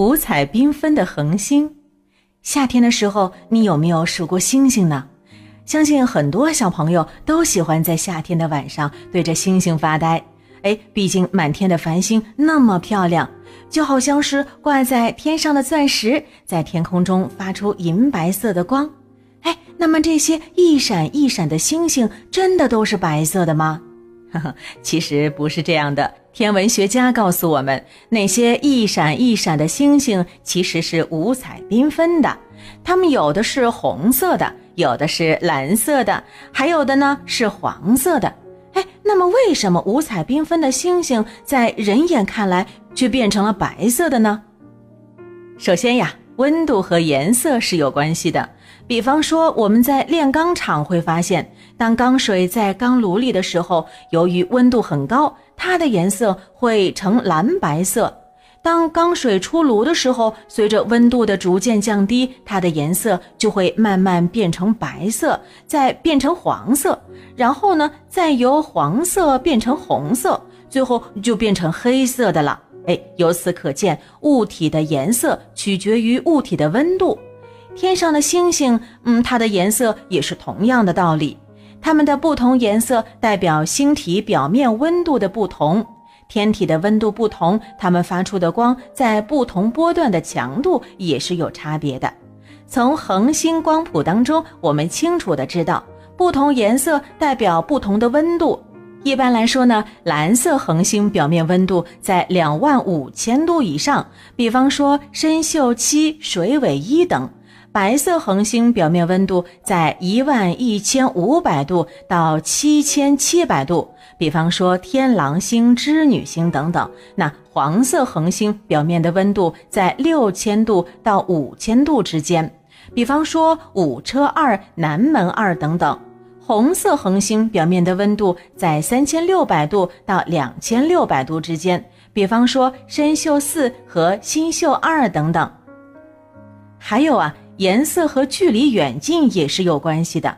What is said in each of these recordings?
五彩缤纷的恒星。夏天的时候，你有没有数过星星呢？相信很多小朋友都喜欢在夏天的晚上对着星星发呆。哎，毕竟满天的繁星那么漂亮，就好像是挂在天上的钻石，在天空中发出银白色的光。哎，那么这些一闪一闪的星星，真的都是白色的吗？呵呵，其实不是这样的。天文学家告诉我们，那些一闪一闪的星星其实是五彩缤纷的，它们有的是红色的，有的是蓝色的，还有的呢是黄色的。哎，那么为什么五彩缤纷的星星在人眼看来却变成了白色的呢？首先呀，温度和颜色是有关系的。比方说，我们在炼钢厂会发现，当钢水在钢炉里的时候，由于温度很高，它的颜色会呈蓝白色。当钢水出炉的时候，随着温度的逐渐降低，它的颜色就会慢慢变成白色，再变成黄色，然后呢，再由黄色变成红色，最后就变成黑色的了。哎，由此可见，物体的颜色取决于物体的温度。天上的星星，嗯，它的颜色也是同样的道理，它们的不同颜色代表星体表面温度的不同。天体的温度不同，它们发出的光在不同波段的强度也是有差别的。从恒星光谱当中，我们清楚的知道，不同颜色代表不同的温度。一般来说呢，蓝色恒星表面温度在两万五千度以上，比方说参宿七、水尾一等。白色恒星表面温度在一万一千五百度到七千七百度，比方说天狼星、织女星等等。那黄色恒星表面的温度在六千度到五千度之间，比方说五车二、南门二等等。红色恒星表面的温度在三千六百度到两千六百度之间，比方说参宿四和星宿二等等。还有啊。颜色和距离远近也是有关系的，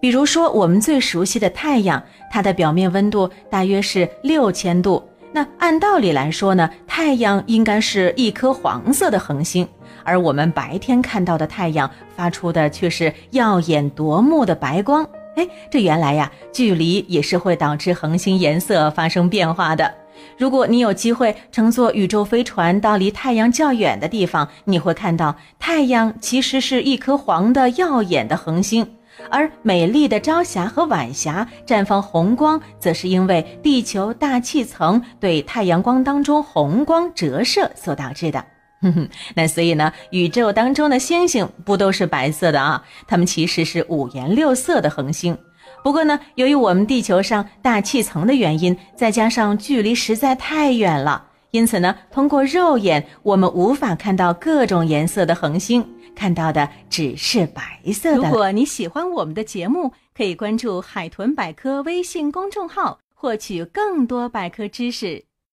比如说我们最熟悉的太阳，它的表面温度大约是六千度。那按道理来说呢，太阳应该是一颗黄色的恒星，而我们白天看到的太阳发出的却是耀眼夺目的白光。哎，这原来呀，距离也是会导致恒星颜色发生变化的。如果你有机会乘坐宇宙飞船到离太阳较远的地方，你会看到太阳其实是一颗黄的耀眼的恒星，而美丽的朝霞和晚霞绽放红光，则是因为地球大气层对太阳光当中红光折射所导致的。哼哼，那所以呢，宇宙当中的星星不都是白色的啊？它们其实是五颜六色的恒星。不过呢，由于我们地球上大气层的原因，再加上距离实在太远了，因此呢，通过肉眼我们无法看到各种颜色的恒星，看到的只是白色的。如果你喜欢我们的节目，可以关注“海豚百科”微信公众号，获取更多百科知识。